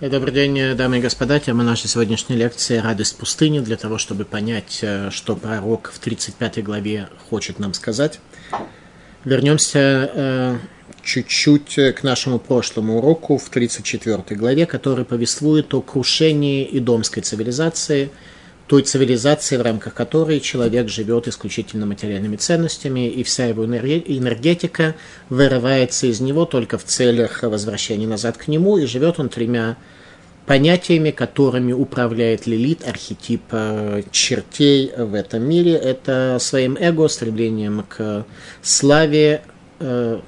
Добрый день, дамы и господа. Тема нашей сегодняшней лекции «Радость пустыни» для того, чтобы понять, э, что пророк в 35 главе хочет нам сказать. Вернемся э, чуть-чуть к нашему прошлому уроку в 34 главе, который повествует о крушении идомской цивилизации – той цивилизации, в рамках которой человек живет исключительно материальными ценностями, и вся его энергетика вырывается из него только в целях возвращения назад к нему, и живет он тремя понятиями, которыми управляет Лилит, архетип э, чертей в этом мире. Это своим эго, стремлением к славе, э,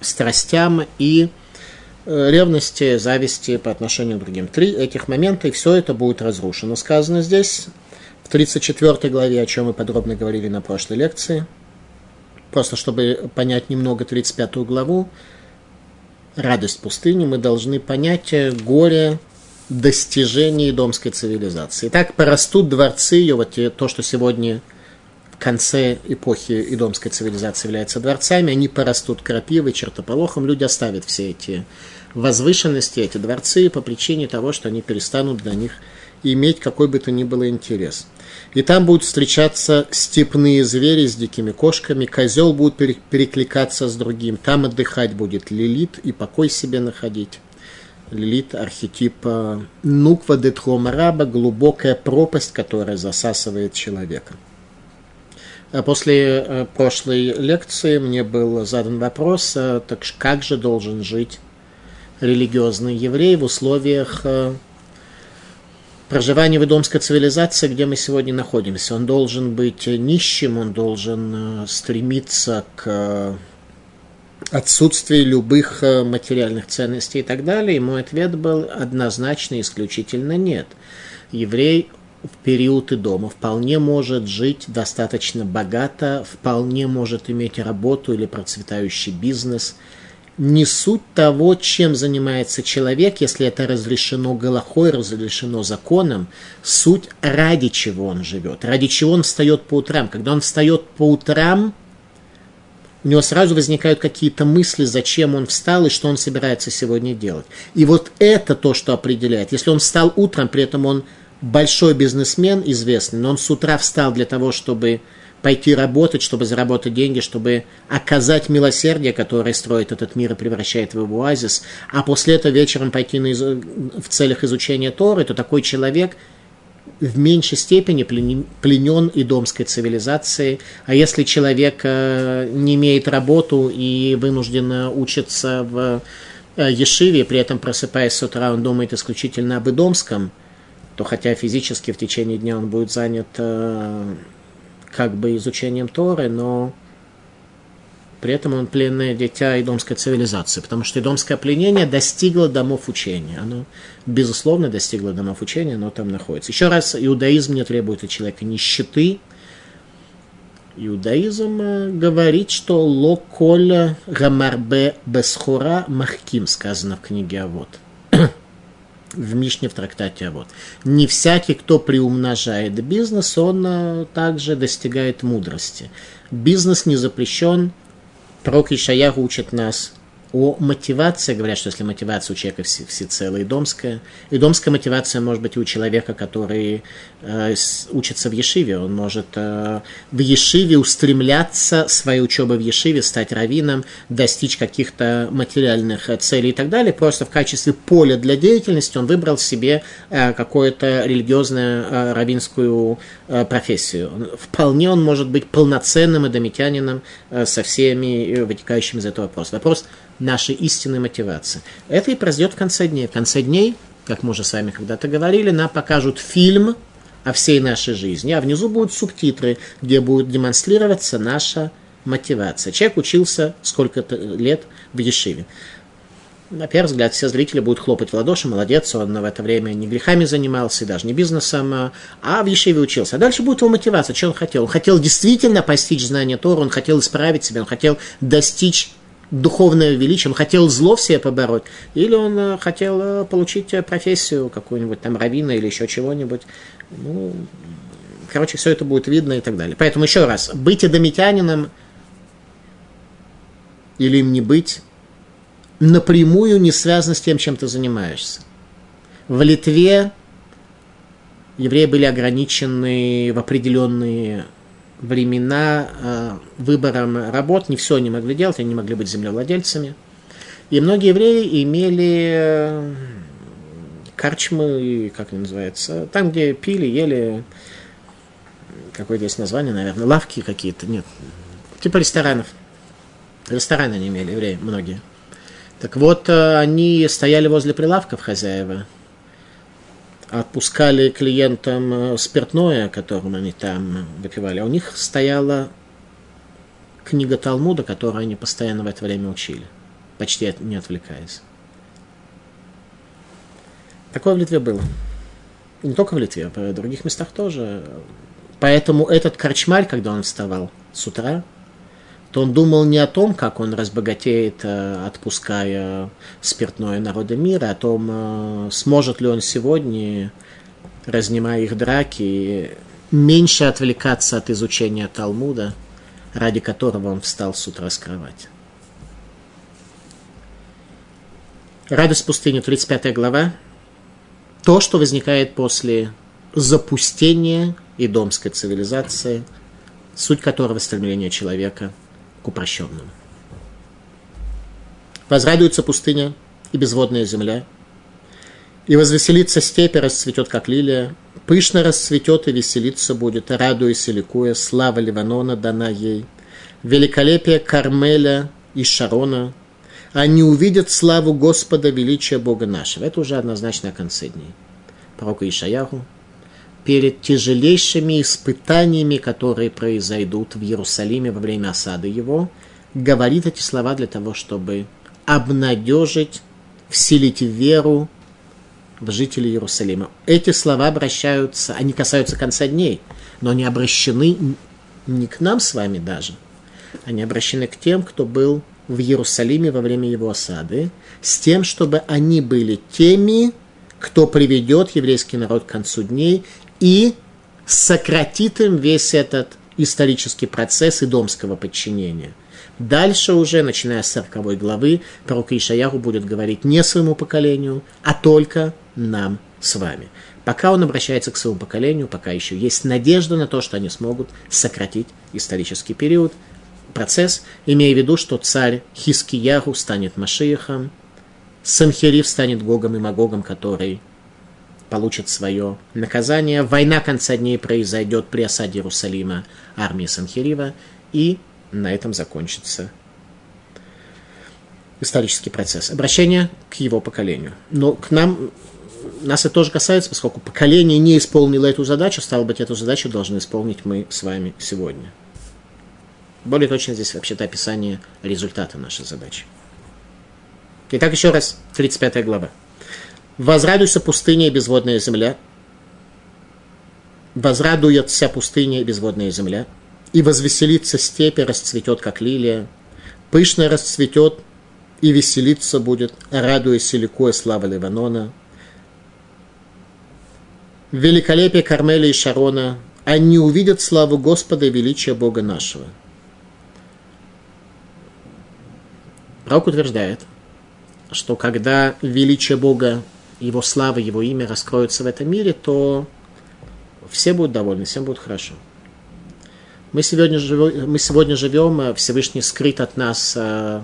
страстям и ревности, зависти по отношению к другим. Три этих момента, и все это будет разрушено. Сказано здесь, в 34 главе, о чем мы подробно говорили на прошлой лекции. Просто чтобы понять немного 35 главу, радость пустыни, мы должны понять горе достижений домской цивилизации. Итак, порастут дворцы ее, вот то, что сегодня в конце эпохи идомской цивилизации является дворцами, они порастут крапивой, чертополохом, люди оставят все эти возвышенности, эти дворцы, по причине того, что они перестанут для них иметь какой бы то ни было интерес. И там будут встречаться степные звери с дикими кошками, козел будет перекликаться с другим, там отдыхать будет лилит и покой себе находить. Лилит – архетип нуква детхомараба, глубокая пропасть, которая засасывает человека. А после э, прошлой лекции мне был задан вопрос, э, так как же должен жить религиозный еврей в условиях э, проживания в идомской цивилизации, где мы сегодня находимся. Он должен быть нищим, он должен э, стремиться к э, отсутствию любых материальных ценностей и так далее. И мой ответ был однозначно, исключительно нет. Еврей в период и дома вполне может жить достаточно богато, вполне может иметь работу или процветающий бизнес – не суть того, чем занимается человек, если это разрешено Галахой, разрешено законом, суть ради чего он живет, ради чего он встает по утрам. Когда он встает по утрам, у него сразу возникают какие-то мысли, зачем он встал и что он собирается сегодня делать. И вот это то, что определяет. Если он встал утром, при этом он большой бизнесмен известный, но он с утра встал для того, чтобы пойти работать, чтобы заработать деньги, чтобы оказать милосердие, которое строит этот мир и превращает его в оазис, а после этого вечером пойти на из... в целях изучения Торы, то такой человек в меньшей степени пленен и домской цивилизацией. А если человек э, не имеет работу и вынужден учиться в э, Ешиве, при этом просыпаясь с утра, он думает исключительно об идомском, то хотя физически в течение дня он будет занят э, как бы изучением Торы, но при этом он пленное дитя идомской цивилизации, потому что идомское пленение достигло домов учения. Оно, безусловно, достигло домов учения, но там находится. Еще раз, иудаизм не требует от человека нищеты. Иудаизм э, говорит, что локоля гамарбе бесхура махким, сказано в книге Авод в Мишне в трактате а вот Не всякий, кто приумножает бизнес, он а, также достигает мудрости. Бизнес не запрещен. Пророк Ишаяху учит нас о мотивации, говорят, что если мотивация у человека все, всецело и домская, и домская мотивация может быть и у человека, который учится в Ешиве, он может э, в Ешиве устремляться своей учебой в Ешиве, стать раввином, достичь каких-то материальных э, целей и так далее, просто в качестве поля для деятельности он выбрал себе э, какую-то религиозную э, раввинскую э, профессию. Вполне он может быть полноценным эдомитянином э, со всеми э, вытекающими из этого вопроса. Вопрос нашей истинной мотивации. Это и произойдет в конце дней. В конце дней, как мы уже с вами когда-то говорили, нам покажут фильм о всей нашей жизни, а внизу будут субтитры, где будет демонстрироваться наша мотивация. Человек учился сколько-то лет в Ешиве. На первый взгляд, все зрители будут хлопать в ладоши, молодец, он в это время не грехами занимался, и даже не бизнесом, а в Ешиве учился. А дальше будет его мотивация, что он хотел. Он хотел действительно постичь знание Тора, он хотел исправить себя, он хотел достичь духовное величие, он хотел зло в себе побороть, или он э, хотел э, получить э, профессию какую-нибудь там равина или еще чего-нибудь. Ну, короче, все это будет видно и так далее. Поэтому еще раз, быть эдомитянином или им не быть, напрямую не связано с тем, чем ты занимаешься. В Литве евреи были ограничены в определенные времена э, выбором работ. Не все они могли делать, они могли быть землевладельцами. И многие евреи имели э, карчмы, как они называются, там, где пили, ели, какое-то есть название, наверное, лавки какие-то, нет, типа ресторанов. Рестораны они имели, евреи, многие. Так вот, э, они стояли возле прилавков хозяева, отпускали клиентам э, спиртное, которым они там выпивали. А у них стояла книга Талмуда, которую они постоянно в это время учили, почти не отвлекаясь. Такое в Литве было. И не только в Литве, а в других местах тоже. Поэтому этот корчмарь, когда он вставал с утра, то он думал не о том, как он разбогатеет, э, отпуская спиртное народа мира, а о том, э, сможет ли он сегодня, разнимая их драки, меньше отвлекаться от изучения Талмуда, ради которого он встал с утра с кровати. Радость пустыни, 35 глава. То, что возникает после запустения идомской цивилизации, суть которого стремление человека – к упрощенному. Возрадуется пустыня и безводная земля, и возвеселится степь, и расцветет, как лилия, пышно расцветет и веселиться будет, радуясь и ликуя, слава Ливанона дана ей, великолепие Кармеля и Шарона, они увидят славу Господа, величия Бога нашего. Это уже однозначно о конце дней. Пророка Ишаяху, перед тяжелейшими испытаниями, которые произойдут в Иерусалиме во время осады его, говорит эти слова для того, чтобы обнадежить, вселить веру в жителей Иерусалима. Эти слова обращаются, они касаются конца дней, но они обращены не к нам с вами даже, они обращены к тем, кто был в Иерусалиме во время его осады, с тем, чтобы они были теми, кто приведет еврейский народ к концу дней и сократит им весь этот исторический процесс идомского подчинения. Дальше уже, начиная с 40 главы, пророк Ишаяху будет говорить не своему поколению, а только нам с вами. Пока он обращается к своему поколению, пока еще есть надежда на то, что они смогут сократить исторический период, процесс, имея в виду, что царь Хискияру станет Машиихом, Санхерив станет Гогом и Магогом, который получит свое наказание. Война конца дней произойдет при осаде Иерусалима армии Санхирива, и на этом закончится исторический процесс. Обращение к его поколению. Но к нам, нас это тоже касается, поскольку поколение не исполнило эту задачу, стало быть, эту задачу должны исполнить мы с вами сегодня. Более точно здесь вообще-то описание результата нашей задачи. Итак, еще раз, 35 глава. Возрадуйся пустыня и безводная земля. Возрадует вся пустыня и безводная земля. И возвеселится степь и расцветет, как лилия. Пышно расцветет и веселиться будет, радуясь и ликуя слава Ливанона. Великолепие Кармеля и Шарона, они увидят славу Господа и величие Бога нашего. Пророк утверждает, что когда величие Бога его слава, его имя раскроются в этом мире, то все будут довольны, всем будет хорошо. Мы сегодня живем, мы сегодня живем э, Всевышний скрыт от нас э,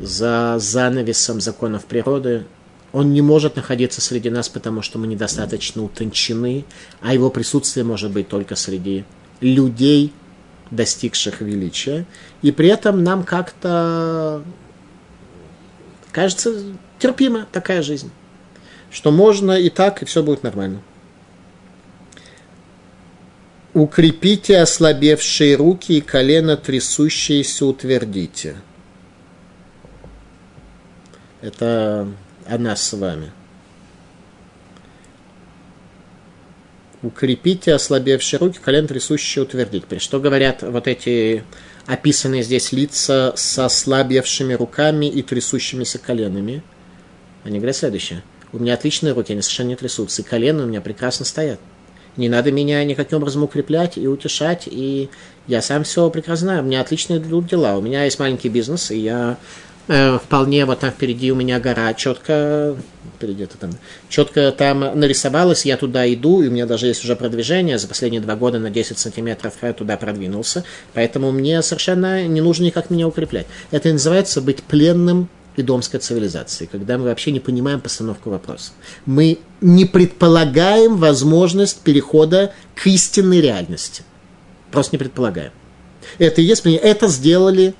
за занавесом законов природы. Он не может находиться среди нас, потому что мы недостаточно утончены, а его присутствие может быть только среди людей, достигших величия. И при этом нам как-то кажется терпима такая жизнь что можно и так, и все будет нормально. Укрепите ослабевшие руки и колено трясущиеся утвердите. Это о нас с вами. Укрепите ослабевшие руки, колено трясущие утвердите. Что говорят вот эти описанные здесь лица со ослабевшими руками и трясущимися коленами? Они говорят следующее – у меня отличные руки, они совершенно не трясутся. И колено у меня прекрасно стоят. Не надо меня никаким образом укреплять и утешать. И я сам все прекрасно знаю. У меня отличные идут дела. У меня есть маленький бизнес, и я э, вполне вот там впереди у меня гора четко это там четко там нарисовалось, я туда иду, и у меня даже есть уже продвижение, за последние два года на 10 сантиметров я туда продвинулся, поэтому мне совершенно не нужно никак меня укреплять. Это называется быть пленным и домской цивилизации, когда мы вообще не понимаем постановку вопроса. Мы не предполагаем возможность перехода к истинной реальности. Просто не предполагаем. Это и есть, это сделали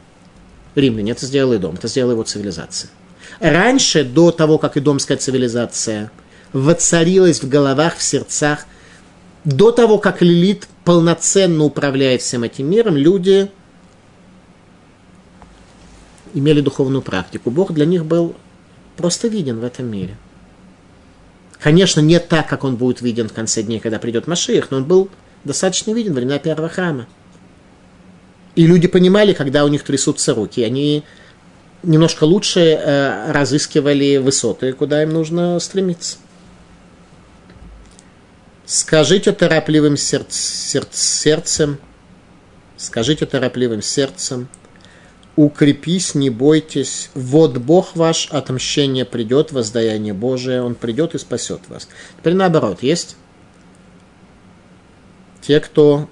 римляне, это сделал и дом, это сделала его цивилизация. Раньше, до того, как и домская цивилизация воцарилась в головах, в сердцах, до того, как Лилит полноценно управляет всем этим миром, люди имели духовную практику. Бог для них был просто виден в этом мире. Конечно, не так, как он будет виден в конце дней, когда придет Машиих, но он был достаточно виден во времена первого храма. И люди понимали, когда у них трясутся руки, они немножко лучше э, разыскивали высоты, куда им нужно стремиться. Скажите торопливым сердц, сердц, сердцем, скажите торопливым сердцем, укрепись, не бойтесь, вот Бог ваш, отмщение придет, воздаяние Божие, Он придет и спасет вас. Теперь наоборот, есть те, кто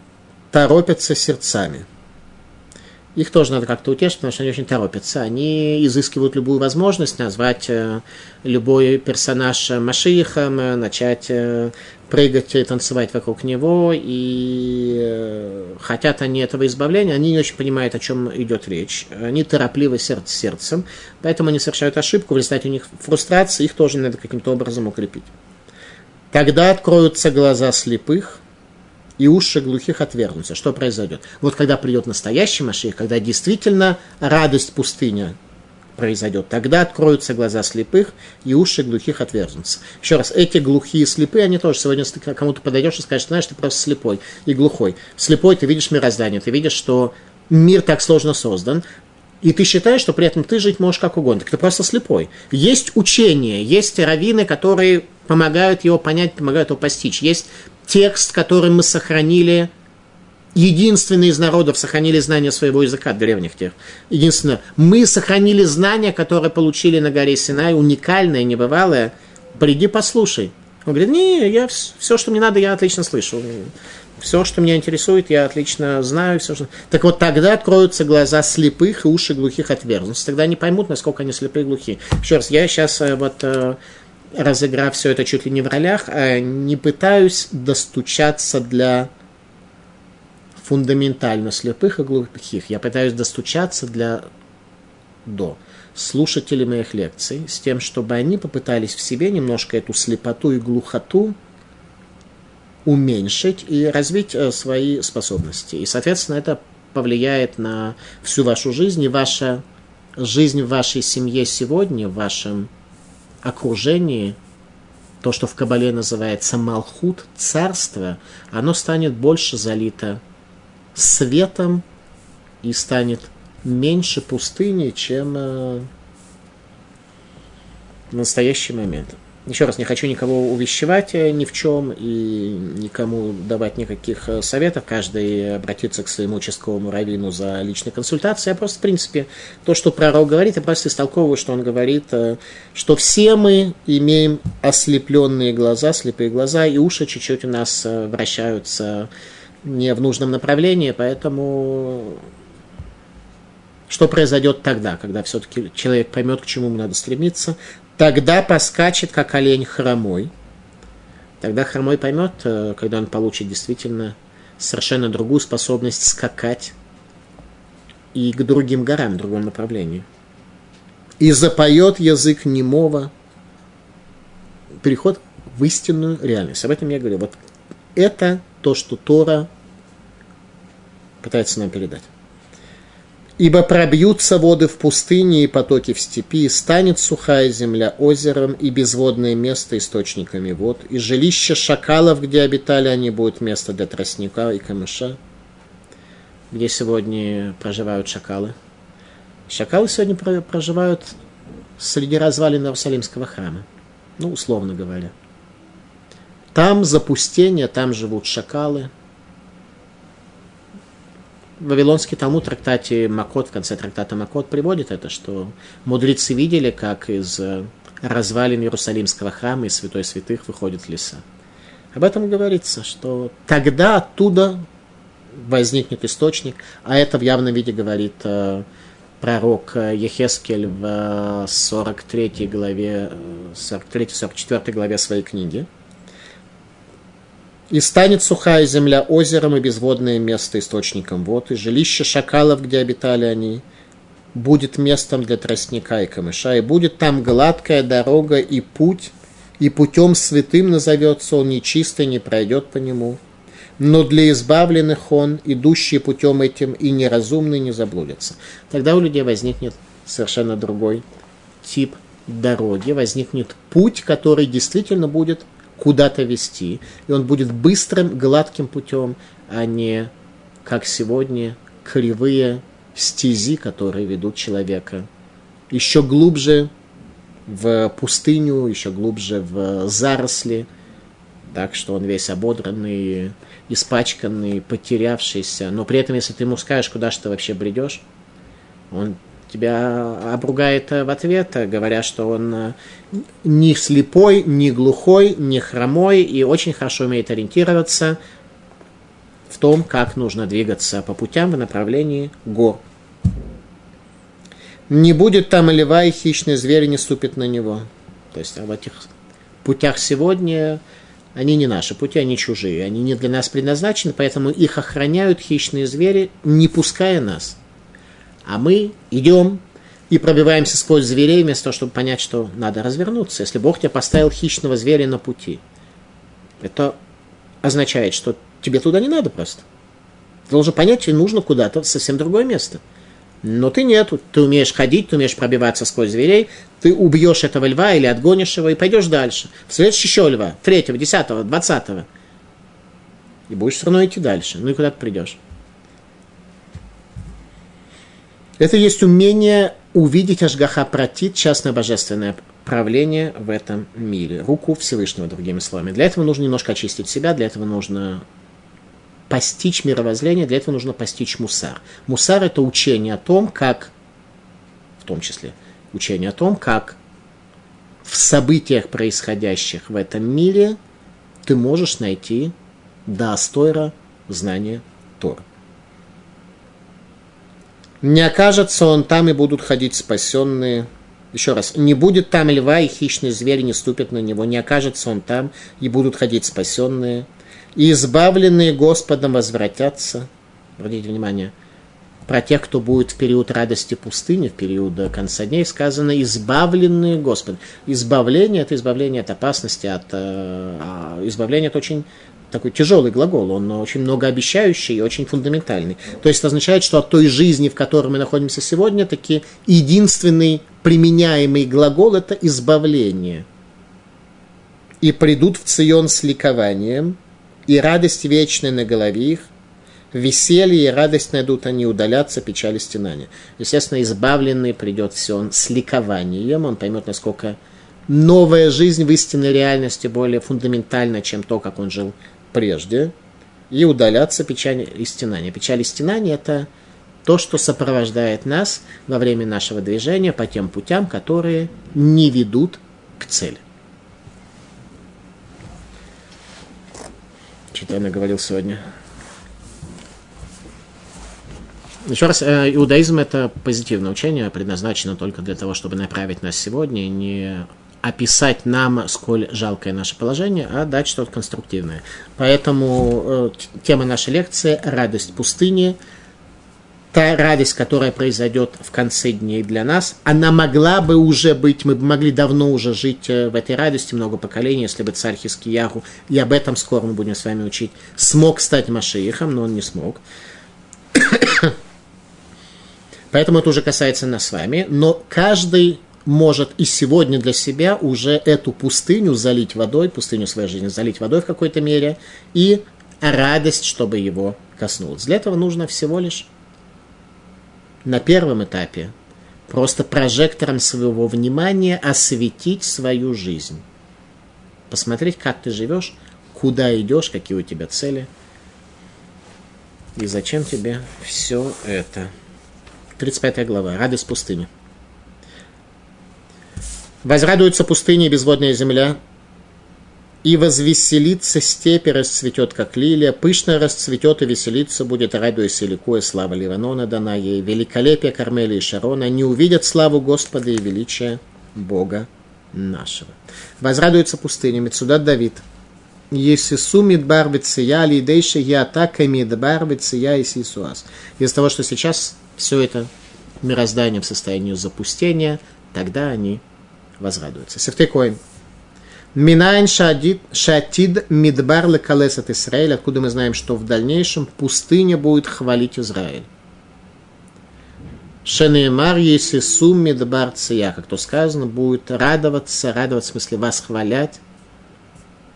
торопятся сердцами – их тоже надо как-то утешить, потому что они очень торопятся. Они изыскивают любую возможность назвать э, любой персонаж Машиихом, э, начать э, прыгать и танцевать вокруг него, и хотят они этого избавления, они не очень понимают, о чем идет речь. Они торопливы сердце сердцем, поэтому они совершают ошибку, в результате у них фрустрация, их тоже надо каким-то образом укрепить. Тогда откроются глаза слепых – и уши глухих отвергнутся. Что произойдет? Вот когда придет настоящий Машиих, когда действительно радость пустыня произойдет, тогда откроются глаза слепых, и уши глухих отвергнутся. Еще раз, эти глухие и слепые, они тоже сегодня, если ты кому-то подойдешь и скажешь, знаешь, ты просто слепой и глухой. Слепой ты видишь мироздание, ты видишь, что мир так сложно создан, и ты считаешь, что при этом ты жить можешь как угодно. Так ты просто слепой. Есть учение, есть раввины, которые помогают его понять, помогают его постичь. Есть текст, который мы сохранили, единственный из народов сохранили знания своего языка древних тех. Единственное, мы сохранили знания, которые получили на горе Синай, уникальное, небывалое. Приди, послушай. Он говорит, не, я все, что мне надо, я отлично слышу. Все, что меня интересует, я отлично знаю. Все, что... Так вот тогда откроются глаза слепых и уши глухих отвергнутся. Тогда они поймут, насколько они слепые и глухие. Еще раз, я сейчас э, вот э, разыграв все это чуть ли не в ролях, а не пытаюсь достучаться для фундаментально слепых и глухих. Я пытаюсь достучаться для до слушателей моих лекций с тем, чтобы они попытались в себе немножко эту слепоту и глухоту уменьшить и развить э, свои способности. И, соответственно, это повлияет на всю вашу жизнь и ваша жизнь в вашей семье сегодня, в вашем окружении, то, что в Кабале называется Малхут, царство, оно станет больше залито светом и станет меньше пустыни, чем э, в настоящий момент. Еще раз, не хочу никого увещевать э, ни в чем и никому давать никаких э, советов. Каждый обратится к своему участковому раввину за личной консультацией. Я просто, в принципе, то, что пророк говорит, я просто истолковываю, что он говорит, э, что все мы имеем ослепленные глаза, слепые глаза, и уши чуть-чуть у нас вращаются не в нужном направлении, поэтому что произойдет тогда, когда все-таки человек поймет, к чему ему надо стремиться, тогда поскачет, как олень хромой. Тогда хромой поймет, э, когда он получит действительно совершенно другую способность скакать и к другим горам, в другом направлении. И запоет язык немого. Переход в истинную реальность. Об этом я говорю. Вот это то, что Тора пытается нам передать. Ибо пробьются воды в пустыне и потоки в степи, и станет сухая земля озером, и безводное место источниками вод, и жилище шакалов, где обитали они, будет место для тростника и камыша, где сегодня проживают шакалы. Шакалы сегодня проживают среди развалин Иерусалимского храма, ну, условно говоря. Там запустение, там живут шакалы – Вавилонский Талмуд трактате Макот, в конце трактата Макот приводит это, что мудрецы видели, как из э, развалин Иерусалимского храма и святой святых выходят леса. Об этом говорится, что тогда оттуда возникнет источник, а это в явном виде говорит э, пророк Ехескель в 43 главе, 43-44 главе своей книги. «И станет сухая земля озером и безводное место источником вод, и жилище шакалов, где обитали они, будет местом для тростника и камыша, и будет там гладкая дорога и путь, и путем святым назовется он, нечистый не пройдет по нему. Но для избавленных он, идущий путем этим, и неразумный не заблудится. Тогда у людей возникнет совершенно другой тип дороги, возникнет путь, который действительно будет куда-то вести, и он будет быстрым, гладким путем, а не, как сегодня, кривые стези, которые ведут человека еще глубже в пустыню, еще глубже в заросли, так что он весь ободранный, испачканный, потерявшийся. Но при этом, если ты ему скажешь, куда же ты вообще бредешь, он тебя обругает в ответ, говоря, что он не слепой, не глухой, не хромой и очень хорошо умеет ориентироваться в том, как нужно двигаться по путям в направлении гор. Не будет там льва, и хищный зверь не ступит на него. То есть в этих путях сегодня они не наши пути, они чужие. Они не для нас предназначены, поэтому их охраняют хищные звери, не пуская нас. А мы идем и пробиваемся сквозь зверей, вместо того, чтобы понять, что надо развернуться. Если Бог тебя поставил хищного зверя на пути, это означает, что тебе туда не надо просто. Ты должен понять, что нужно куда-то совсем другое место – но ты нет, ты умеешь ходить, ты умеешь пробиваться сквозь зверей, ты убьешь этого льва или отгонишь его и пойдешь дальше. В следующий еще льва, третьего, десятого, двадцатого. И будешь все равно идти дальше. Ну и куда ты придешь? Это есть умение увидеть Ашгаха Пратит, частное божественное правление в этом мире. Руку Всевышнего, другими словами. Для этого нужно немножко очистить себя, для этого нужно постичь мировоззрение, для этого нужно постичь мусар. Мусар – это учение о том, как, в том числе, учение о том, как в событиях, происходящих в этом мире, ты можешь найти до Астойра знание Тора. Не окажется он там, и будут ходить спасенные. Еще раз, не будет там льва, и хищный зверь не ступит на него. Не окажется он там, и будут ходить спасенные – и избавленные Господом возвратятся. Обратите внимание, про тех, кто будет в период радости пустыни, в период конца дней, сказано «избавленные Господом». Избавление – это избавление от опасности, от, э, а избавление – это очень такой тяжелый глагол, он очень многообещающий и очень фундаментальный. То есть это означает, что от той жизни, в которой мы находимся сегодня, таки единственный применяемый глагол – это избавление. «И придут в Цион с ликованием, и радость вечная на голове их, веселье и радость найдут они удаляться, печали стенания. Естественно, избавленный придет все он с ликованием, он поймет, насколько новая жизнь в истинной реальности более фундаментальна, чем то, как он жил прежде, и удаляться печаль и стенания. Печаль и стенания – это то, что сопровождает нас во время нашего движения по тем путям, которые не ведут к цели. Что-то я наговорил сегодня. Еще раз, э, иудаизм это позитивное учение, предназначено только для того, чтобы направить нас сегодня, не описать нам, сколь жалкое наше положение, а дать что-то конструктивное. Поэтому э, тема нашей лекции – радость пустыни – та радость, которая произойдет в конце дней для нас, она могла бы уже быть, мы бы могли давно уже жить э, в этой радости, много поколений, если бы царь Хискияру, и об этом скоро мы будем с вами учить, смог стать Машиихом, но он не смог. Поэтому это уже касается нас с вами, но каждый может и сегодня для себя уже эту пустыню залить водой, пустыню своей жизни залить водой в какой-то мере, и радость, чтобы его коснулась. Для этого нужно всего лишь на первом этапе просто прожектором своего внимания осветить свою жизнь. Посмотреть, как ты живешь, куда идешь, какие у тебя цели и зачем тебе все это. 35 глава. Радость пустыни. Возрадуется пустыня и безводная земля, и возвеселится степь, расцветет, как лилия, пышно расцветет и веселится будет, радуясь и ликуя, слава Ливанона дана ей, великолепие Кармели и Шарона, не увидят славу Господа и величие Бога нашего. Возрадуется пустыня, Мецудат Давид. Есису мидбар веция, лидейша ятака мидбар веция и сисуас. Из того, что сейчас все это мироздание в состоянии запустения, тогда они возрадуются. Сефтекоин. Минайн шатид мидбар лекалесат Израиль, откуда мы знаем, что в дальнейшем пустыня будет хвалить Израиль. Шенеймар Есису Мидбар Ция, как то сказано, будет радоваться, радоваться, в смысле восхвалять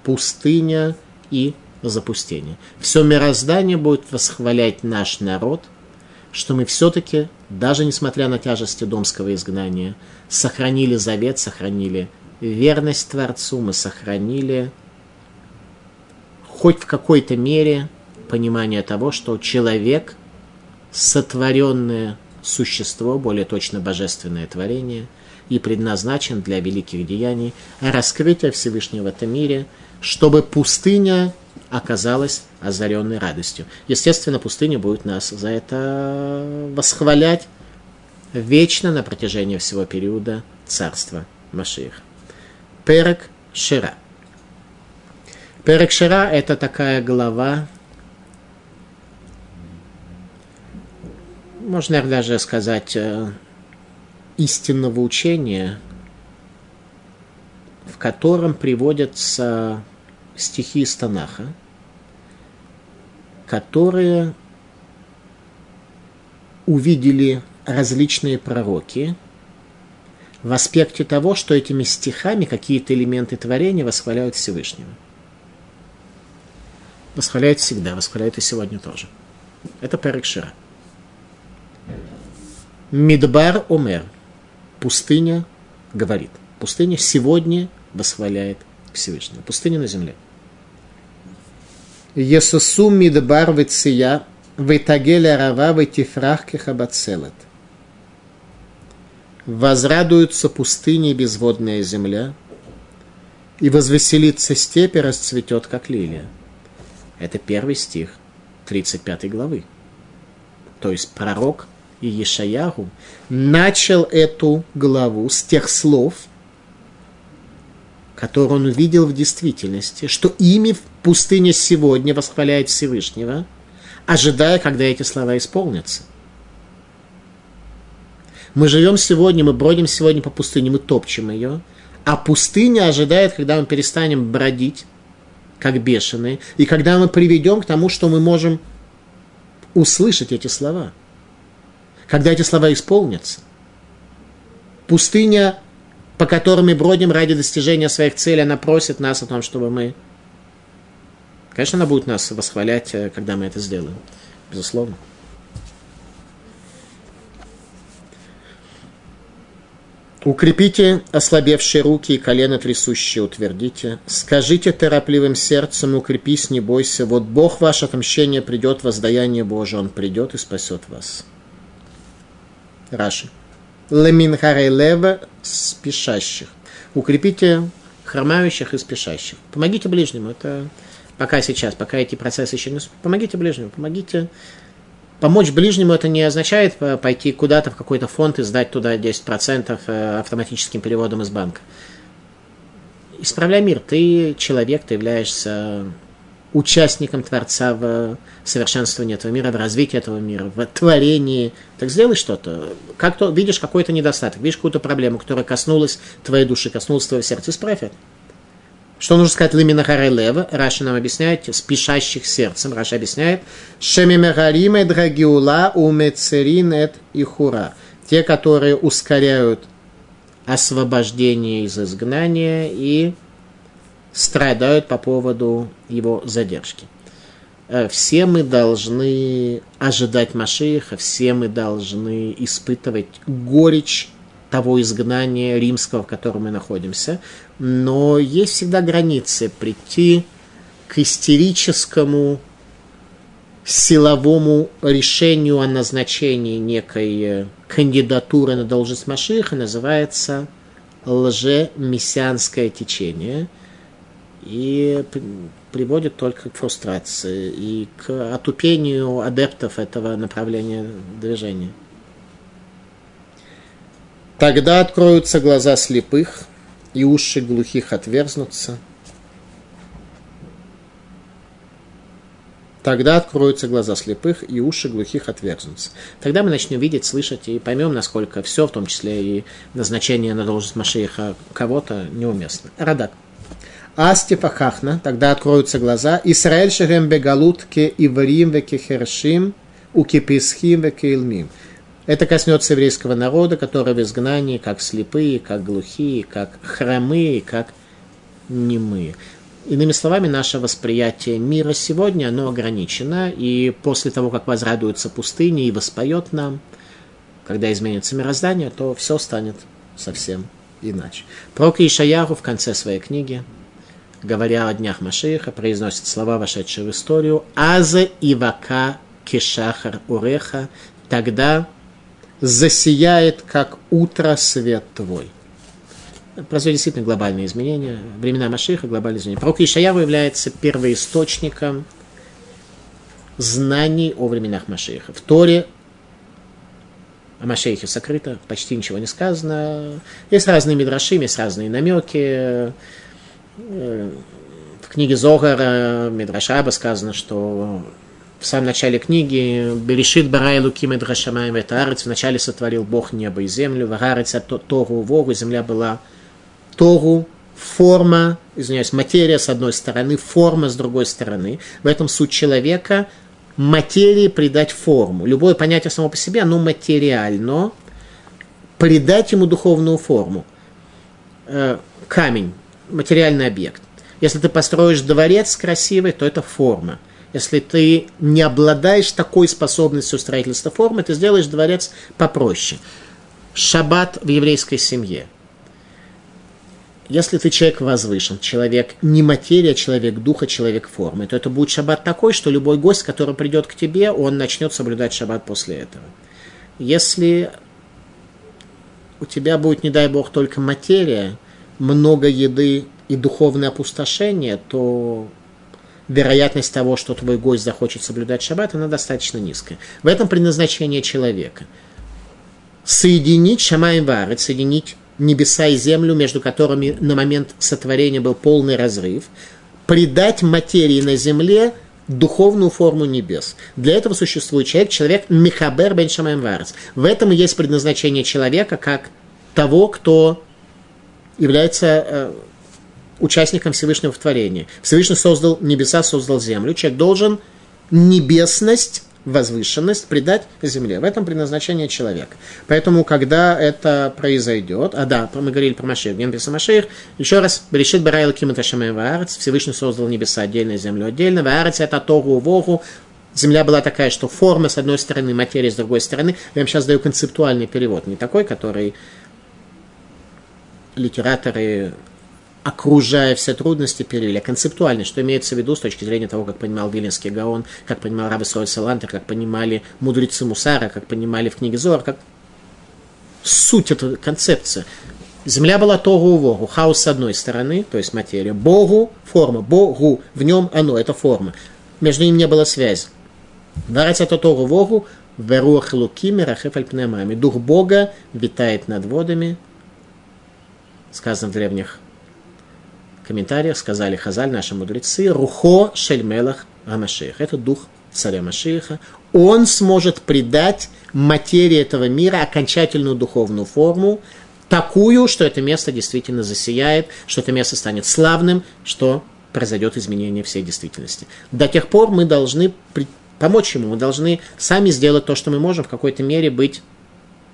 пустыня и запустение. Все мироздание будет восхвалять наш народ, что мы все-таки, даже несмотря на тяжести домского изгнания, сохранили завет, сохранили верность Творцу, мы сохранили хоть в какой-то мере понимание того, что человек, сотворенное существо, более точно божественное творение, и предназначен для великих деяний, раскрытия Всевышнего в этом мире, чтобы пустыня оказалась озаренной радостью. Естественно, пустыня будет нас за это восхвалять вечно на протяжении всего периода царства Машиих. Перек Шира. Перек Шира – это такая глава, можно даже сказать, э, истинного учения, в котором приводятся стихи из Танаха, которые увидели различные пророки в аспекте того, что этими стихами какие-то элементы творения восхваляют Всевышнего. Восхваляют всегда, восхваляют и сегодня тоже. Это Перекшира. Мидбар Омер. Пустыня говорит. Пустыня сегодня восхваляет Всевышнего. Пустыня на земле. Есусу мидбар веция витагеля рава витифрах кехабацелет. Возрадуются пустыни и безводная земля, и возвеселится степь и расцветет, как лилия. Это первый стих 35 главы. То есть пророк и Ешаяху начал эту главу с тех слов, которые он увидел в действительности, что ими в пустыне сегодня восхваляет Всевышнего, ожидая, когда эти слова исполнятся. Мы живем сегодня, мы бродим сегодня по пустыне, мы топчем ее, а пустыня ожидает, когда мы перестанем бродить, как бешеные, и когда мы приведем к тому, что мы можем услышать эти слова – когда эти слова исполнятся. Пустыня, по которой мы бродим ради достижения своих целей, она просит нас о том, чтобы мы... Конечно, она будет нас восхвалять, э, когда мы это сделаем. Безусловно. Укрепите ослабевшие руки и колено трясущие утвердите. Скажите торопливым сердцем, укрепись, не бойся. Вот Бог ваше отмщение придет, воздаяние Божие, Он придет и спасет вас. Раши. Леминхарей лева спешащих. Укрепите хромающих и спешащих. Помогите ближнему. Это пока сейчас, пока эти процессы еще не... Помогите ближнему, помогите... Помочь ближнему это не означает пойти куда-то в какой-то фонд и сдать туда 10% э, автоматическим переводом из банка. Исправляй мир. Ты человек, ты являешься участником Творца в совершенствовании этого мира, в развитии этого мира, в творении. Так сделай что-то. Как то видишь какой-то недостаток, видишь какую-то проблему, которая коснулась твоей души, коснулась твоего сердца, исправь это. Что нужно сказать לנמהרי לב? Раши нам объясняет, спешащих сердцем. Раши объясняет, Шемимегариме драгиула умецеринет и хура. Те, которые ускоряют освобождение из изгнания и страдают по поводу его задержки. Э, все мы должны ожидать Машииха, все мы должны испытывать горечь того изгнания римского, в котором мы находимся. Но есть всегда границы прийти к истерическому силовому решению о назначении некой кандидатуры на должность Машиха называется лже-мессианское течение и приводит только к фрустрации и к отупению адептов этого направления движения. Тогда откроются глаза слепых, и уши глухих отверзнутся. Тогда откроются глаза слепых, и уши глухих отверзнутся. Тогда мы начнем видеть, слышать и поймем, насколько все, в том числе и назначение на должность Машииха кого-то, неуместно. Радак. Астифа хахна, тогда откроются глаза. Исраэль шерем бегалут ке иварим веке хершим, у кеписхим веке илмим. Это коснется еврейского народа, который в изгнании, как слепые, как глухие, как хромые, как немые. Иными словами, наше восприятие мира сегодня, оно ограничено, и после того, как возрадуется пустыня и воспоет нам, когда изменится мироздание, то все станет совсем иначе. Пророк Ишаяру в конце своей книги, говоря о днях Машииха, произносит слова, вошедшие в историю «Аза ивака кешахар уреха» «Тогда засияет, как утро свет твой. Произойдет действительно глобальные изменения. Времена Машиха, глобальные изменения. Пророк Ишаяру является первоисточником знаний о временах Машиха. В Торе о Машейхе сокрыто, почти ничего не сказано. Есть разные мидраши, есть разные намеки. В книге Зогара Мидрашаба сказано, что в самом начале книги Берешит Барай Луки Драшамаем это Арец, вначале сотворил Бог небо и землю, в Арец Тору Вогу, земля была Тору, форма, извиняюсь, материя с одной стороны, форма с другой стороны. В этом суть человека материи придать форму. Любое понятие само по себе, оно материально, придать ему духовную форму. Э, камень, материальный объект. Если ты построишь дворец красивый, то это форма – если ты не обладаешь такой способностью строительства формы, ты сделаешь дворец попроще. Шаббат в еврейской семье. Если ты человек возвышен, человек не материя, человек духа, человек формы, то это будет шаббат такой, что любой гость, который придет к тебе, он начнет соблюдать шаббат после этого. Если у тебя будет, не дай бог, только материя, много еды и духовное опустошение, то вероятность того, что твой гость захочет соблюдать шаббат, она достаточно низкая. В этом предназначение человека. Соединить шамай варит, соединить небеса и землю, между которыми на момент сотворения был полный разрыв, придать материи на земле духовную форму небес. Для этого существует человек, человек Михабер бен Шамаем Варец. В этом и есть предназначение человека как того, кто является э, участником Всевышнего в творении. Всевышний создал небеса, создал землю. Человек должен небесность, возвышенность придать земле. В этом предназначение человека. Поэтому, когда это произойдет, а да, мы говорили про Машир, где написано Машир, еще раз, решит Барайл Кимата Ваарец, Всевышний создал небеса отдельно, землю отдельно, Ваарец это Тогу, Вогу, Земля была такая, что форма с одной стороны, материя с другой стороны. Я вам сейчас даю концептуальный перевод, не такой, который литераторы окружая все трудности, перевели. Концептуально, что имеется в виду с точки зрения того, как понимал Виленский Гаон, как понимал Раби Срой Салантер, как понимали мудрецы Мусара, как понимали в книге Зор, как суть этой концепции. Земля была Тогу Вогу, хаос с одной стороны, то есть материя, Богу форма, Богу, в нем оно, это форма. Между ними не было связи. Варать это Тогу Вогу, Веруах Лукими, Рахеф Альпнемами. Дух Бога витает над водами, сказано в древних комментариях сказали Хазаль, наши мудрецы, Рухо Шельмелах Амашех. Это дух царя Машиха. Он сможет придать материи этого мира окончательную духовную форму, такую, что это место действительно засияет, что это место станет славным, что произойдет изменение всей действительности. До тех пор мы должны помочь ему, мы должны сами сделать то, что мы можем, в какой-то мере быть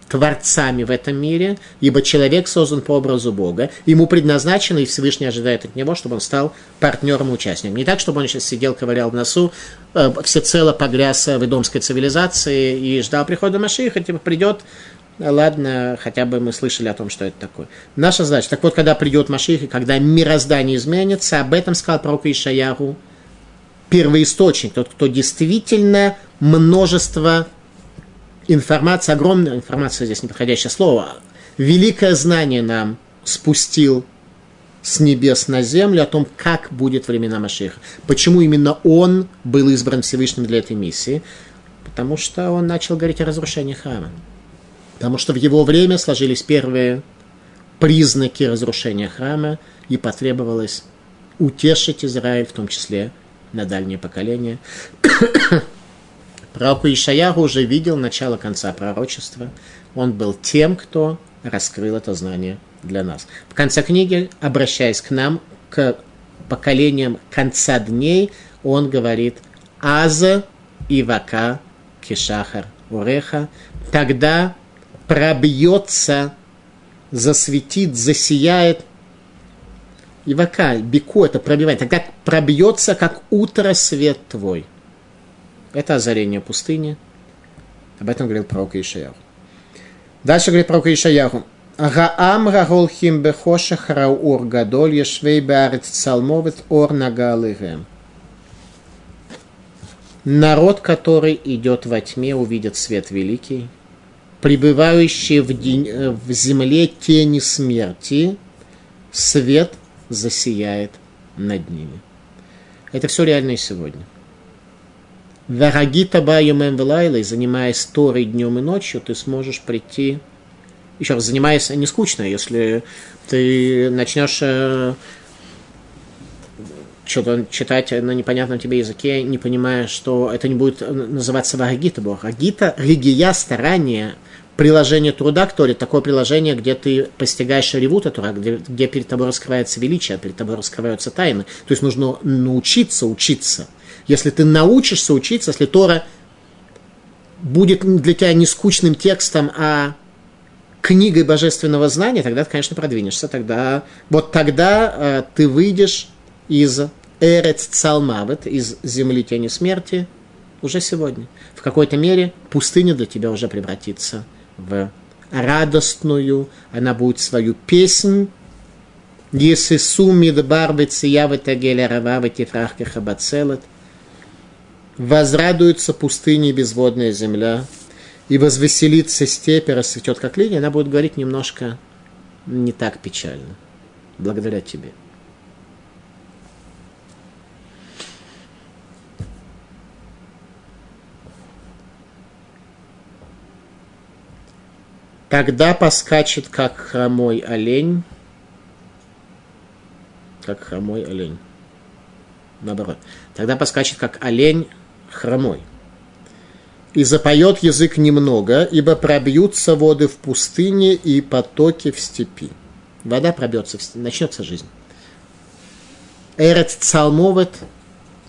творцами в этом мире, ибо человек создан по образу Бога, ему предназначено, и Всевышний ожидает от него, чтобы он стал партнером и участником. Не так, чтобы он сейчас сидел, ковырял в носу, э, всецело погряз в идомской цивилизации и ждал прихода Машиха, типа придет, ладно, хотя бы мы слышали о том, что это такое. Наша задача, так вот, когда придет Маших, и когда мироздание изменится, об этом сказал пророк Ишаяру, первоисточник, тот, кто действительно множество информация, огромная информация здесь неподходящее слово, великое знание нам спустил с небес на землю о том, как будет времена Машеха. Почему именно он был избран Всевышним для этой миссии? Потому что он начал говорить о разрушении храма. Потому что в его время сложились первые признаки разрушения храма, и потребовалось утешить Израиль, в том числе на дальнее поколение. Пророк Ишаяху уже видел начало конца пророчества. Он был тем, кто раскрыл это знание для нас. В конце книги, обращаясь к нам, к поколениям конца дней, он говорит «Аза и вака кишахар уреха». Тогда пробьется, засветит, засияет Ивака, бику это пробивает. Тогда пробьется, как утро свет твой. Это озарение пустыни. Об этом говорил пророк Ишаяху. Дальше говорит пророк Ишаяху. Раам раголхим бехошах раур гадоль ешвей баарет цалмовет ор нагалыгэм. Народ, который идет во тьме, увидит свет великий, пребывающий в, день, в земле тени смерти, свет засияет над ними. Это все реально сегодня. Варагита баюмем велайлой, занимаясь Торой днем и ночью, ты сможешь прийти еще раз, занимаясь не скучно, если ты начнешь э, что-то читать на непонятном тебе языке, не понимая, что это не будет называться варагита Бог. Агита, ригия, старание, приложение труда к Торе, такое приложение, где ты постигаешь ревута Тора, где, где перед тобой раскрывается величие, перед тобой раскрываются тайны. То есть нужно научиться учиться. Если ты научишься учиться, если Тора будет для тебя не скучным текстом, а книгой божественного знания, тогда ты, конечно, продвинешься. Тогда, вот тогда э, ты выйдешь из Эрец Цалмавет, из земли тени смерти, уже сегодня. В какой-то мере пустыня для тебя уже превратится в радостную, она будет свою песнь если сумит барбицы явы геля рава тифрахка хабацелет, возрадуется пустыня и безводная земля, и возвеселится степь, и расцветет как линия, она будет говорить немножко не так печально. Благодаря тебе. Тогда поскачет, как хромой олень, как хромой олень. Наоборот. Тогда поскачет, как олень хромой и запоет язык немного, ибо пробьются воды в пустыне и потоки в степи. Вода пробьется, начнется жизнь. Эрет Цалмовет,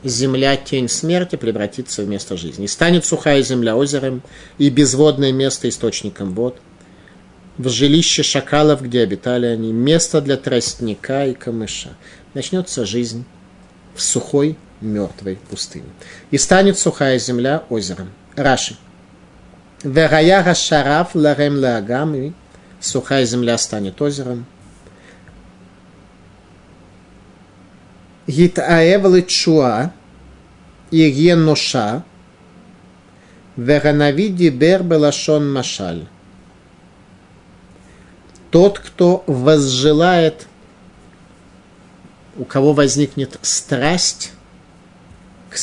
земля тень смерти, превратится в место жизни. И станет сухая земля озером, и безводное место источником вод. В жилище шакалов, где обитали они, место для тростника и камыша. Начнется жизнь в сухой, мертвой пустыне. И станет сухая земля озером. Раши. Верая шараф ларем лагам, и сухая земля станет озером. Гитаев личуа, и ноша, Веранави дибер белашон машаль. Тот, кто возжелает, у кого возникнет страсть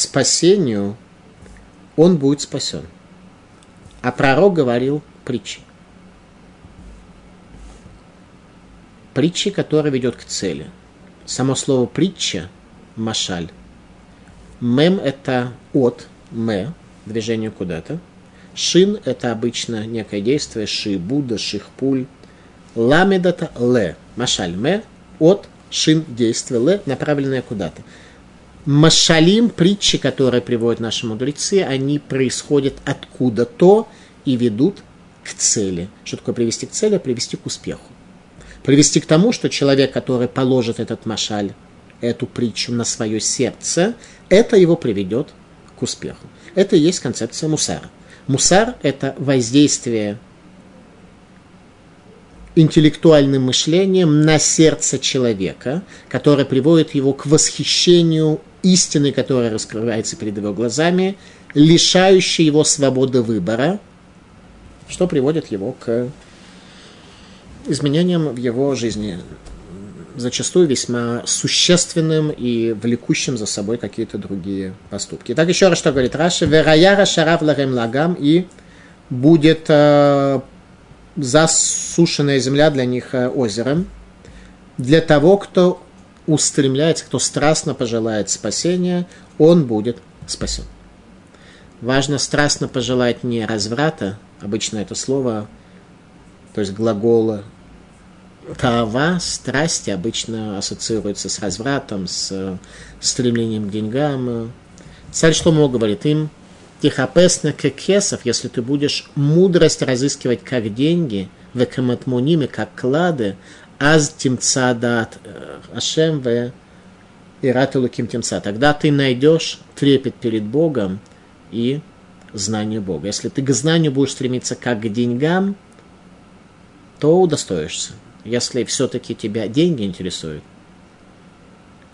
спасению – он будет спасен. А пророк говорил притчи. Притчи, которая ведет к цели. Само слово притча, машаль. Мем – это от, ме, движение куда-то. Шин – это обычно некое действие, ши, Будда, шихпуль. Ламед – это ле, машаль, ме, от, шин, действие, ле, направленное куда-то. Машалим, притчи, которые приводят наши мудрецы, они происходят откуда-то и ведут к цели. Что такое привести к цели? Привести к успеху. Привести к тому, что человек, который положит этот машаль, эту притчу на свое сердце, это его приведет к успеху. Это и есть концепция мусара. Мусар – это воздействие интеллектуальным мышлением на сердце человека, которое приводит его к восхищению истины, которая раскрывается перед его глазами, лишающей его свободы выбора, что приводит его к изменением в его жизни, зачастую весьма существенным и влекущим за собой какие-то другие поступки. Так еще раз, что говорит Раши, «Вераяра шарав лагем лагам» и будет э, засушенная земля для них э, озером, для того, кто устремляется, кто страстно пожелает спасения, он будет спасен. Важно страстно пожелать не разврата, обычно это слово, то есть глагола Тава, страсти обычно ассоциируется с развратом, с стремлением к деньгам. Царь Шломо говорит им, тихопесно кекесов, если ты будешь мудрость разыскивать как деньги, векаматмуними, как клады, аз тимца дат ашем в иратулу ким тимца. Тогда ты найдешь трепет перед Богом и знание Бога. Если ты к знанию будешь стремиться как к деньгам, то удостоишься. Если все-таки тебя деньги интересуют,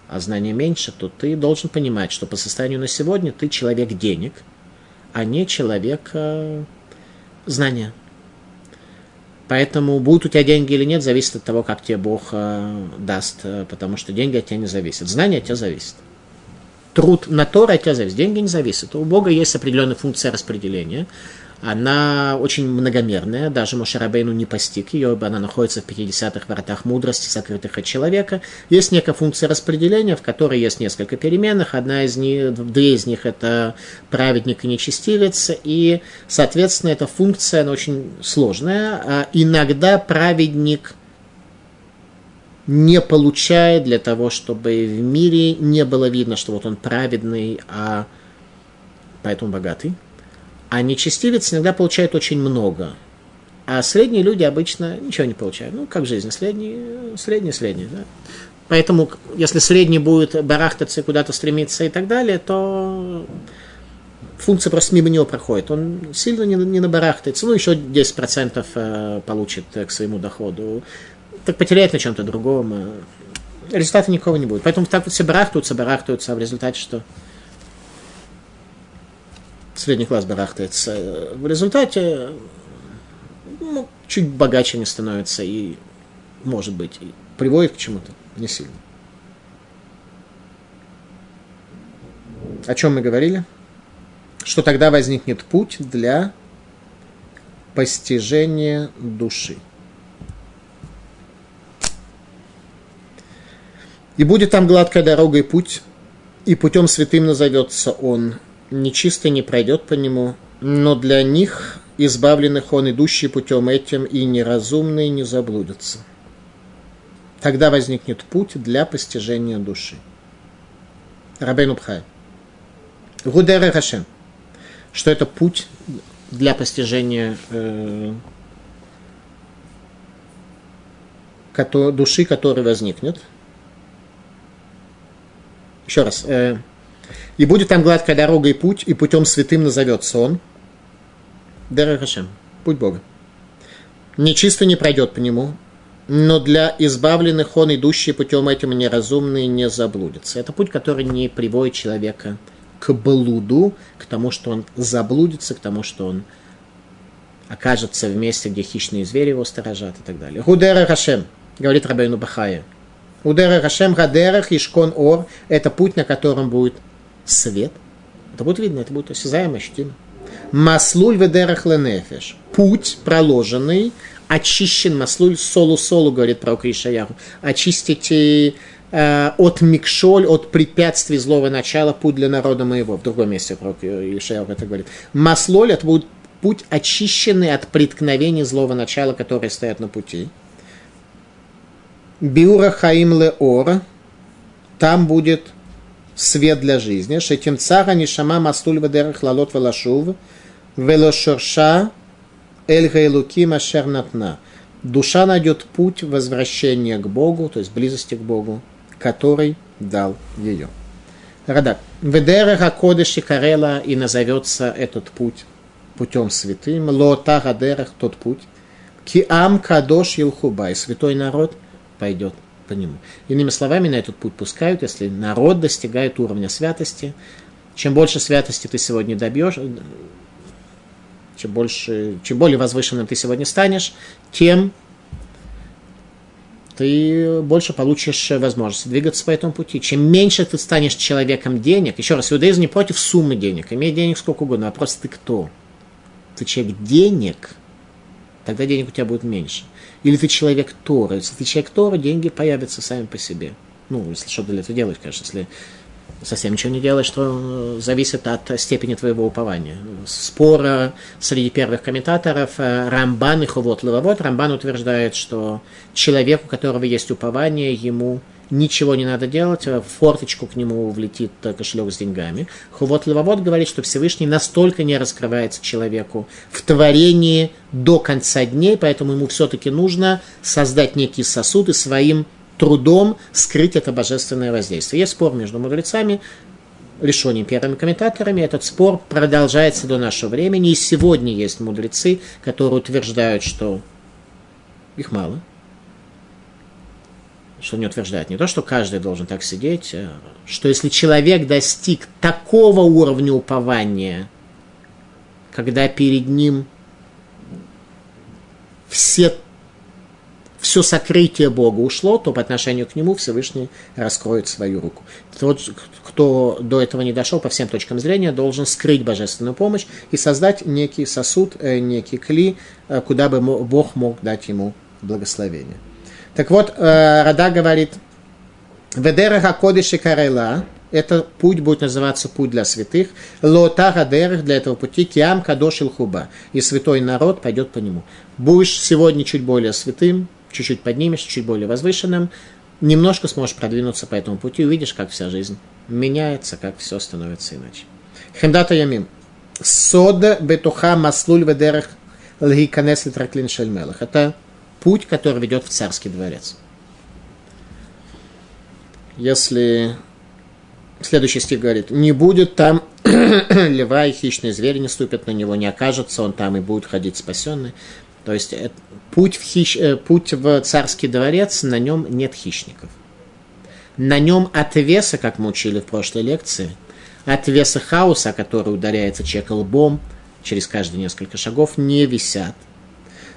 а знания меньше, то ты должен понимать, что по состоянию на сегодня ты человек денег, а не человек э, знания. Поэтому будут у тебя деньги или нет, зависит от того, как тебе Бог э, даст, э, потому что деньги от тебя не зависят. Знания от тебя зависят. Труд на Тора от тебя зависит, деньги не зависят. У Бога есть определенная функция распределения она очень многомерная, даже Мошарабейну не постиг ее, она находится в 50-х воротах мудрости, сокрытых от человека. Есть некая функция распределения, в которой есть несколько переменных, одна из них, две из них это праведник и нечестивец, и, соответственно, эта функция, она очень сложная. А иногда праведник не получает для того, чтобы в мире не было видно, что вот он праведный, а поэтому богатый а нечестивец иногда получает очень много. А средние люди обычно ничего не получают. Ну, как в жизни, средний, средний, средний. Да? Поэтому, если средний будет барахтаться куда-то стремиться и так далее, то функция просто мимо него проходит. Он сильно не, не набарахтается. Ну, еще 10% э, получит к своему доходу. Так потеряет на чем-то другом. Результата никакого не будет. Поэтому так вот все барахтаются, барахтаются, а в результате что? Средний класс барахтается. В результате ну, чуть богаче не становится и, может быть, и приводит к чему-то не сильно. О чем мы говорили? Что тогда возникнет путь для постижения души. И будет там гладкая дорога и путь, и путем святым назовется он, нечистый не пройдет по нему, но для них, избавленных он, идущий путем этим, и неразумные не заблудятся. Тогда возникнет путь для постижения души. Рабейну Пхай. Гудера Хашем. Что это путь для постижения э, души, который возникнет. Еще раз. Э, и будет там гладкая дорога и путь, и путем святым назовется он. Дерахашем, путь Бога. Нечисто не пройдет по нему, но для избавленных он, идущий путем этим неразумный, не заблудится. Это путь, который не приводит человека к блуду, к тому, что он заблудится, к тому, что он окажется в месте, где хищные звери его сторожат и так далее. Гудера Хашем, говорит Рабейну Бахая. Удера Хашем Гадерах Ишкон Ор – это путь, на котором будет свет, это будет видно, это будет осязаемо, ощутимо. Маслуль ведерах ленефеш. Путь проложенный, очищен маслуль, солу-солу, говорит про Ишаяху. Очистите э, от микшоль, от препятствий злого начала, путь для народа моего. В другом месте про Ишаяху это говорит. Маслоль, это будет путь очищенный от преткновений злого начала, которые стоят на пути. Биура хаим леор, там будет свет для жизни. Шетим цара нишама маслуль вадерах лалот валашув, велошерша эль гайлуким ашер натна. Душа найдет путь возвращения к Богу, то есть близости к Богу, который дал ее. Радак. Ведереха кодыши карела и назовется этот путь путем святым. Лота гадерах тот путь. Киам кадош илхубай. Святой народ пойдет по нему. Иными словами, на этот путь пускают, если народ достигает уровня святости. Чем больше святости ты сегодня добьешь, чем, больше, чем более возвышенным ты сегодня станешь, тем ты больше получишь возможности двигаться по этому пути. Чем меньше ты станешь человеком денег, еще раз, иудаизм не против суммы денег, имей денег сколько угодно, вопрос ты кто? Ты человек денег, тогда денег у тебя будет меньше. Или ты человек Тора. Если ты человек Тора, деньги появятся сами по себе. Ну, если что для этого делать, конечно. Если совсем ничего не делаешь, что э, зависит от степени твоего упования. Спора среди первых комментаторов э, Рамбан и Хувот Левовод. Рамбан утверждает, что человеку, у которого есть упование, ему ничего не надо делать, в форточку к нему влетит кошелек с деньгами. Хувот Левовод говорит, что Всевышний настолько не раскрывается человеку в творении до конца дней, поэтому ему все-таки нужно создать некий сосуд и своим трудом скрыть это божественное воздействие. Есть спор между мудрецами, решением первыми комментаторами. Этот спор продолжается до нашего времени. И сегодня есть мудрецы, которые утверждают, что их мало. Что не утверждают не то, что каждый должен так сидеть, а что если человек достиг такого уровня упования, когда перед ним все все сокрытие Бога ушло, то по отношению к нему Всевышний раскроет свою руку. Тот, кто до этого не дошел по всем точкам зрения, должен скрыть божественную помощь и создать некий сосуд, э, некий кли, э, куда бы Бог мог дать ему благословение. Так вот, э, Рада говорит, Ведераха Кодиши Карела, это путь будет называться путь для святых. Лотага дерах для этого пути киам кадошил хуба. И святой народ пойдет по нему. Будешь сегодня чуть более святым, чуть-чуть поднимешь, чуть более возвышенным, немножко сможешь продвинуться по этому пути, увидишь, как вся жизнь меняется, как все становится иначе. Хемдата Ямим. Сода бетуха маслуль ведерах лгиканес литраклин шельмелах. Это путь, который ведет в царский дворец. Если следующий стих говорит, не будет там льва и хищные звери не ступят на него, не окажется он там и будет ходить спасенный. То есть э, путь в, хищ... Э, путь в царский дворец, на нем нет хищников. На нем от веса, как мы учили в прошлой лекции, от веса хаоса, который ударяется человек лбом через каждые несколько шагов, не висят.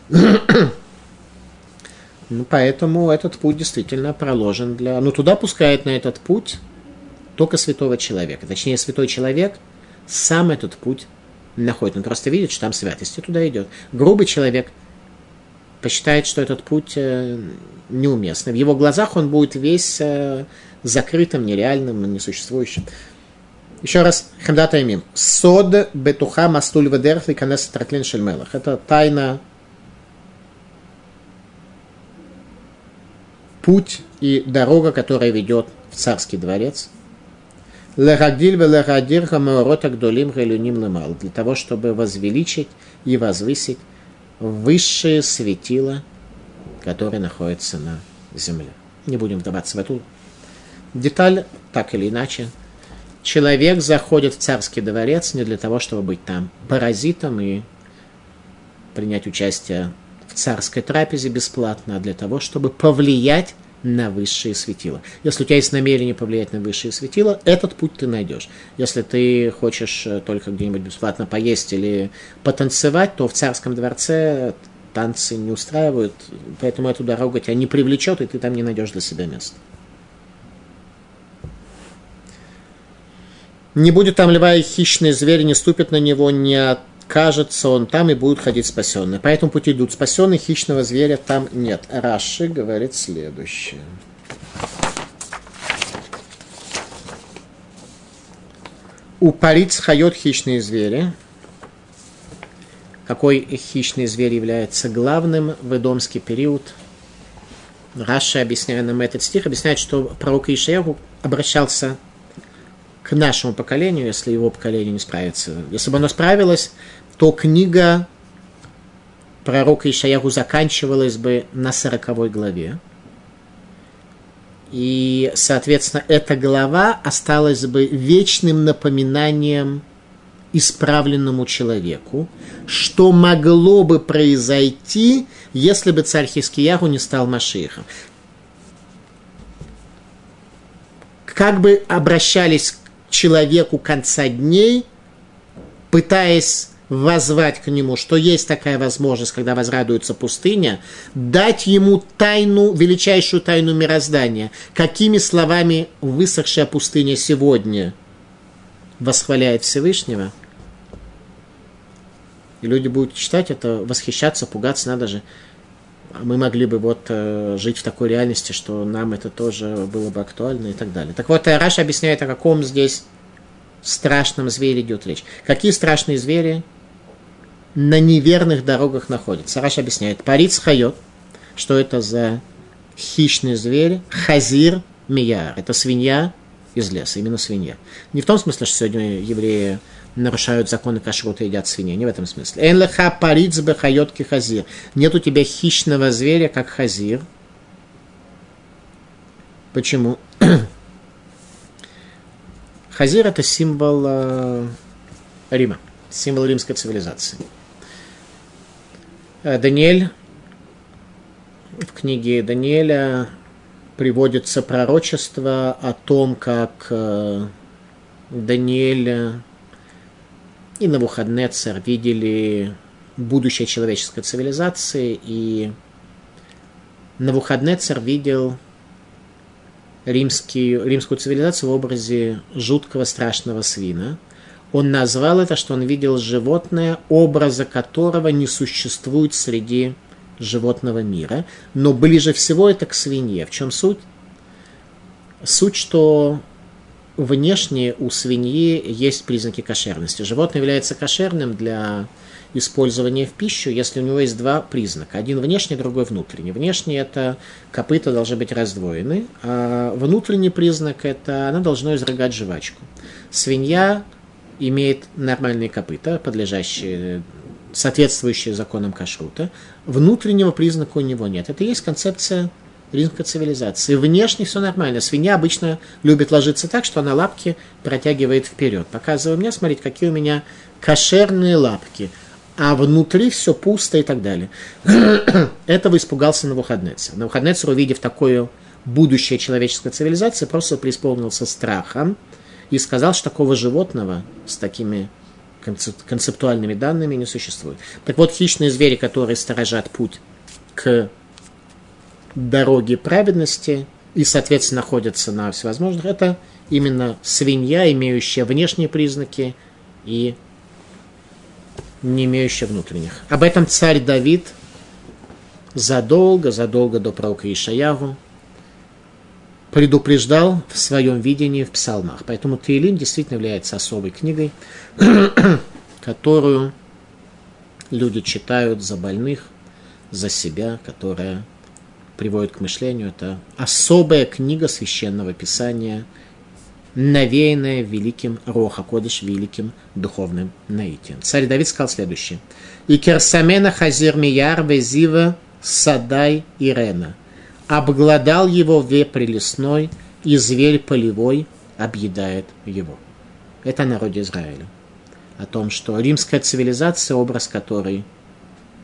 Ну, поэтому этот путь действительно проложен для... Ну, туда пускает на этот путь только святого человека. Точнее, святой человек сам этот путь находит. Он просто видит, что там святость, и туда идет. Грубый человек посчитает, что этот путь э, неуместный. В его глазах он будет весь э, закрытым, нереальным, несуществующим. Еще раз, Хамдата Имим. Сод бетуха мастуль ведерх ликанес траклин шельмелах. Это тайна путь и дорога, которая ведет в царский дворец – Лехагдиль велехадир хамеорот агдолим галюним лемал. Для того, чтобы возвеличить и возвысить высшее светило, которое находится на земле. Не будем вдаваться в эту деталь, так или иначе. Человек заходит в царский дворец не для того, чтобы быть там паразитом и принять участие царской трапезе бесплатно, а для того, чтобы повлиять на высшие светила. Если у тебя есть намерение повлиять на высшие светила, этот путь ты найдешь. Если ты хочешь э, только где-нибудь бесплатно поесть или потанцевать, то в царском дворце танцы не устраивают, поэтому эту дорогу тебя не привлечет, и ты там не найдешь для себя места. Не будет там льва и хищные звери, не ступят на него, не от кажется, он там и будет ходить спасенный. По этому пути идут спасенные, хищного зверя там нет. Раши говорит следующее. У париц хайот хищные звери. Какой хищный зверь является главным в идомский период? Раша, объясняя нам этот стих, объясняет, что пророк Ишаеву обращался к нашему поколению, если его поколение не справится. Если бы оно справилось, то книга пророка Ишаяху заканчивалась бы на сороковой главе. И, соответственно, эта глава осталась бы вечным напоминанием исправленному человеку, что могло бы произойти, если бы царь Хискияру не стал Машихом. Как бы обращались человеку конца дней, пытаясь возвать к нему, что есть такая возможность, когда возрадуется пустыня, дать ему тайну, величайшую тайну мироздания. Какими словами высохшая пустыня сегодня восхваляет Всевышнего? И люди будут читать это, восхищаться, пугаться, надо же. Мы могли бы вот э, жить в такой реальности, что нам это тоже было бы актуально и так далее. Так вот, Раш объясняет, о каком здесь страшном звере идет речь. Какие страшные звери на неверных дорогах находятся? Раш объясняет. Париц хайот, что это за хищный зверь, хазир мияр, это свинья из леса, именно свинья. Не в том смысле, что сегодня евреи нарушают законы кашрута и едят свиней, не в этом смысле. Энлеха париц хайотки хазир. Нет у тебя хищного зверя, как хазир. Почему? Хазир – это символ э, Рима, символ римской цивилизации. Э, Даниэль, в книге Даниэля приводится пророчество о том, как э, Даниэль и Навуходнецер видели будущее человеческой цивилизации, и Навуходнецер видел римский, римскую цивилизацию в образе жуткого страшного свина. Он назвал это, что он видел животное, образа которого не существует среди животного мира. Но ближе всего это к свинье. В чем суть? Суть, что внешне у свиньи есть признаки кошерности. Животное является кошерным для использования в пищу, если у него есть два признака. Один внешний, другой внутренний. Внешний – это копыта должны быть раздвоены, а внутренний признак – это она должна изрыгать жвачку. Свинья имеет нормальные копыта, подлежащие соответствующие законам кашрута. Внутреннего признака у него нет. Это и есть концепция римской цивилизации. Внешне все нормально. Свинья обычно любит ложиться так, что она лапки протягивает вперед. Показывая мне, смотрите, какие у меня кошерные лапки – а внутри все пусто и так далее. Этого испугался Навуходнецер. Навуходнецер, увидев такое будущее человеческой цивилизации, просто преисполнился страхом и сказал, что такого животного с такими концептуальными данными не существует. Так вот, хищные звери, которые сторожат путь к дороге праведности и, соответственно, находятся на всевозможных, это именно свинья, имеющая внешние признаки и не имеющая внутренних. Об этом царь Давид задолго, задолго до пророка Ишаягу предупреждал в своем видении в псалмах. Поэтому Таилим действительно является особой книгой, которую люди читают за больных, за себя, которая приводит к мышлению. Это особая книга священного писания – навеянное великим Роха Кодыш, великим духовным наитием. Царь Давид сказал следующее. «И керсамена хазир мияр везива садай ирена. Обглодал его вепрь лесной, и зверь полевой объедает его». Это о народе Израиля. О том, что римская цивилизация, образ которой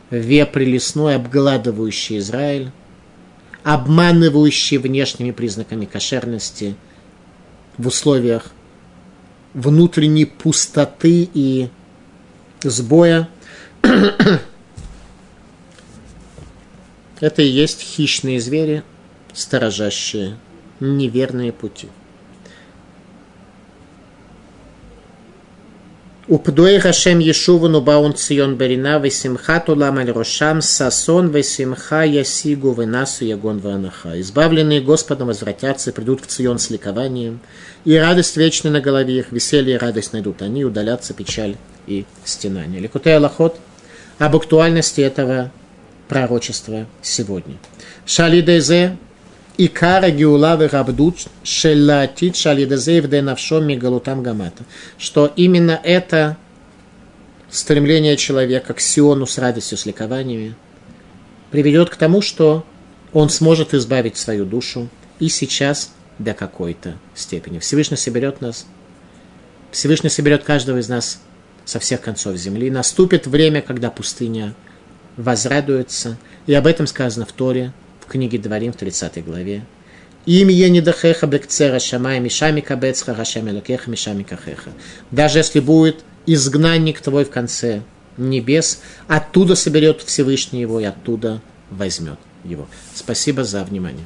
вепрь лесной, обгладывающий Израиль, обманывающий внешними признаками кошерности – в условиях внутренней пустоты и сбоя. Это и есть хищные звери, сторожащие неверные пути. Упдуэй Хашем Ешуву Баун Цион Берина Весимха Тулам Аль Рошам Сасон Весимха Ясигу Венасу Ягон Ванаха. Избавленные Господом возвратятся и придут в Цион с ликованием, и радость вечная на голове их, веселье и радость найдут они, удалятся печаль и стенание. Ликутей Аллахот об актуальности этого пророчества сегодня. Шали Дезе Икара Геулавы Рабдут Шелатит Шалидазеев Денавшом Мегалутам Гамата. Что именно это стремление человека к Сиону с радостью, с ликованиями приведет к тому, что он сможет избавить свою душу и сейчас до какой-то степени. Всевышний соберет нас, Всевышний соберет каждого из нас со всех концов земли. Наступит время, когда пустыня возрадуется, и об этом сказано в Торе, книге Дворим в 30 главе. Им е недахеха бекцера шамай мишами кабецха рашами лакеха мишами кахеха. Даже если будет изгнанник твой в конце небес, оттуда соберет Всевышний его и оттуда возьмет его. Спасибо за внимание.